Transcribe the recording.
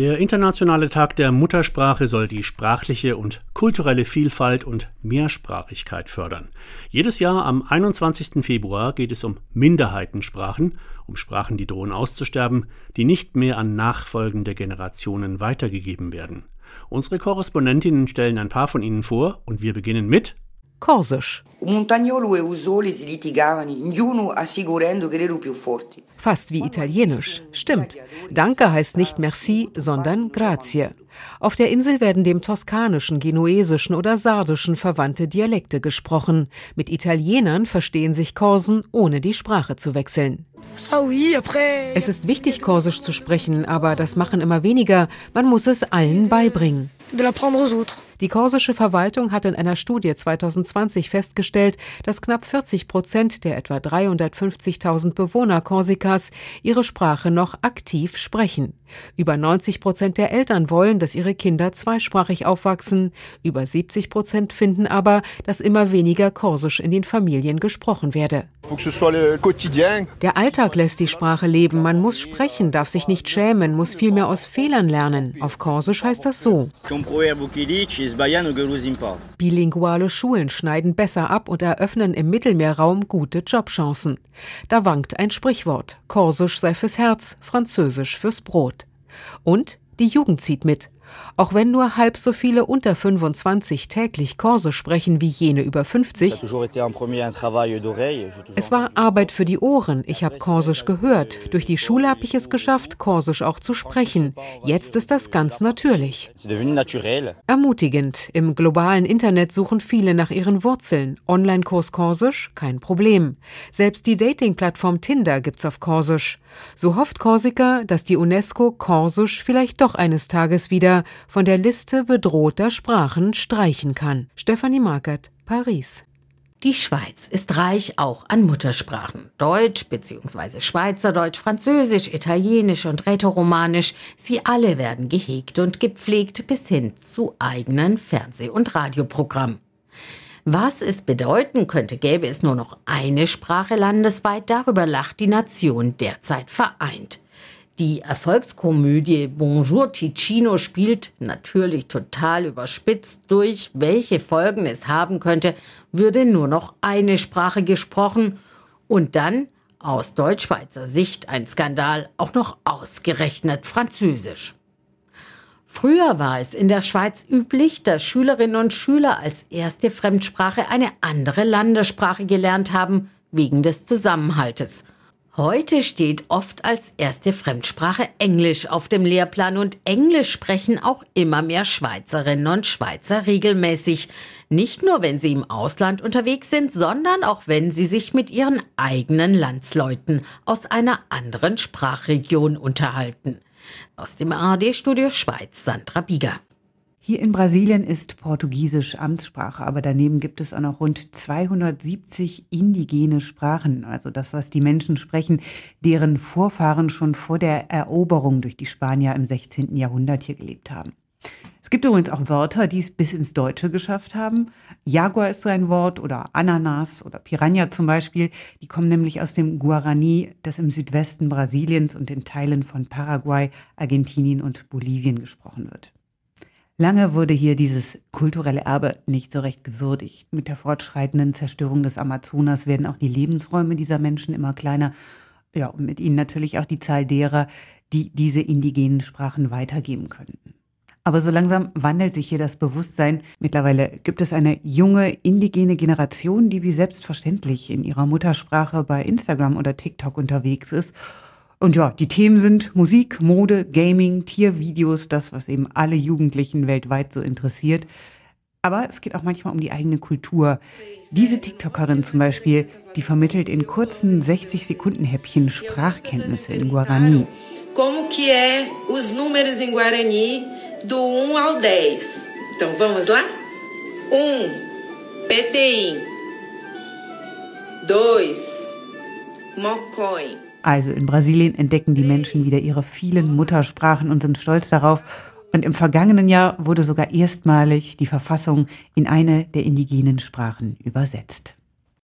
Der Internationale Tag der Muttersprache soll die sprachliche und kulturelle Vielfalt und Mehrsprachigkeit fördern. Jedes Jahr am 21. Februar geht es um Minderheitensprachen, um Sprachen, die drohen auszusterben, die nicht mehr an nachfolgende Generationen weitergegeben werden. Unsere Korrespondentinnen stellen ein paar von ihnen vor und wir beginnen mit Korsisch. E. Fast wie Italienisch. Stimmt. Danke heißt nicht merci, sondern grazie. Auf der Insel werden dem toskanischen, genuesischen oder sardischen verwandte Dialekte gesprochen. Mit Italienern verstehen sich Korsen, ohne die Sprache zu wechseln. Es ist wichtig, Korsisch zu sprechen, aber das machen immer weniger. Man muss es allen beibringen. Die korsische Verwaltung hat in einer Studie 2020 festgestellt, dass knapp 40 Prozent der etwa 350.000 Bewohner Korsikas ihre Sprache noch aktiv sprechen. Über 90 Prozent der Eltern wollen, dass ihre Kinder zweisprachig aufwachsen. Über 70 Prozent finden aber, dass immer weniger Korsisch in den Familien gesprochen werde. Der Alltag lässt die Sprache leben. Man muss sprechen, darf sich nicht schämen, muss vielmehr aus Fehlern lernen. Auf Korsisch heißt das so. Bilinguale Schulen schneiden besser ab und eröffnen im Mittelmeerraum gute Jobchancen. Da wankt ein Sprichwort. Korsisch sei fürs Herz, Französisch fürs Brot. Und die Jugend zieht mit. Auch wenn nur halb so viele unter 25 täglich Korse sprechen wie jene über 50. Es war Arbeit für die Ohren. Ich habe Korsisch gehört. Durch die Schule habe ich es geschafft, Korsisch auch zu sprechen. Jetzt ist das ganz natürlich. Ermutigend. Im globalen Internet suchen viele nach ihren Wurzeln. Online-Kurs Korsisch? Kein Problem. Selbst die Dating-Plattform Tinder gibt's auf Korsisch. So hofft Korsika, dass die UNESCO Korsisch vielleicht doch eines Tages wieder von der Liste bedrohter Sprachen streichen kann. Stefanie Markert, Paris. Die Schweiz ist reich auch an Muttersprachen. Deutsch bzw. Schweizerdeutsch, Französisch, Italienisch und Rätoromanisch. Sie alle werden gehegt und gepflegt bis hin zu eigenen Fernseh- und Radioprogrammen. Was es bedeuten könnte, gäbe es nur noch eine Sprache landesweit, darüber lacht die Nation derzeit vereint. Die Erfolgskomödie Bonjour Ticino spielt natürlich total überspitzt durch, welche Folgen es haben könnte, würde nur noch eine Sprache gesprochen und dann aus Deutschschweizer Sicht ein Skandal, auch noch ausgerechnet Französisch. Früher war es in der Schweiz üblich, dass Schülerinnen und Schüler als erste Fremdsprache eine andere Landessprache gelernt haben, wegen des Zusammenhaltes. Heute steht oft als erste Fremdsprache Englisch auf dem Lehrplan und Englisch sprechen auch immer mehr Schweizerinnen und Schweizer regelmäßig. Nicht nur, wenn sie im Ausland unterwegs sind, sondern auch, wenn sie sich mit ihren eigenen Landsleuten aus einer anderen Sprachregion unterhalten. Aus dem ARD-Studio Schweiz, Sandra Bieger. Hier in Brasilien ist Portugiesisch Amtssprache, aber daneben gibt es auch noch rund 270 indigene Sprachen, also das, was die Menschen sprechen, deren Vorfahren schon vor der Eroberung durch die Spanier im 16. Jahrhundert hier gelebt haben. Es gibt übrigens auch Wörter, die es bis ins Deutsche geschafft haben. Jaguar ist so ein Wort oder Ananas oder Piranha zum Beispiel. Die kommen nämlich aus dem Guarani, das im Südwesten Brasiliens und in Teilen von Paraguay, Argentinien und Bolivien gesprochen wird. Lange wurde hier dieses kulturelle Erbe nicht so recht gewürdigt. Mit der fortschreitenden Zerstörung des Amazonas werden auch die Lebensräume dieser Menschen immer kleiner. Ja, und mit ihnen natürlich auch die Zahl derer, die diese indigenen Sprachen weitergeben könnten. Aber so langsam wandelt sich hier das Bewusstsein. Mittlerweile gibt es eine junge indigene Generation, die wie selbstverständlich in ihrer Muttersprache bei Instagram oder TikTok unterwegs ist und ja, die Themen sind Musik, Mode, Gaming, Tiervideos, das, was eben alle Jugendlichen weltweit so interessiert. Aber es geht auch manchmal um die eigene Kultur. Diese TikTokerin zum Beispiel, die vermittelt in kurzen 60-Sekunden-Häppchen Sprachkenntnisse in Guarani. Como que é os números em Guarani do 1 ao 10? Então vamos lá? 1. PTI. 2. Mocoin. Also in Brasilien entdecken die Menschen wieder ihre vielen Muttersprachen und sind stolz darauf. Und im vergangenen Jahr wurde sogar erstmalig die Verfassung in eine der indigenen Sprachen übersetzt.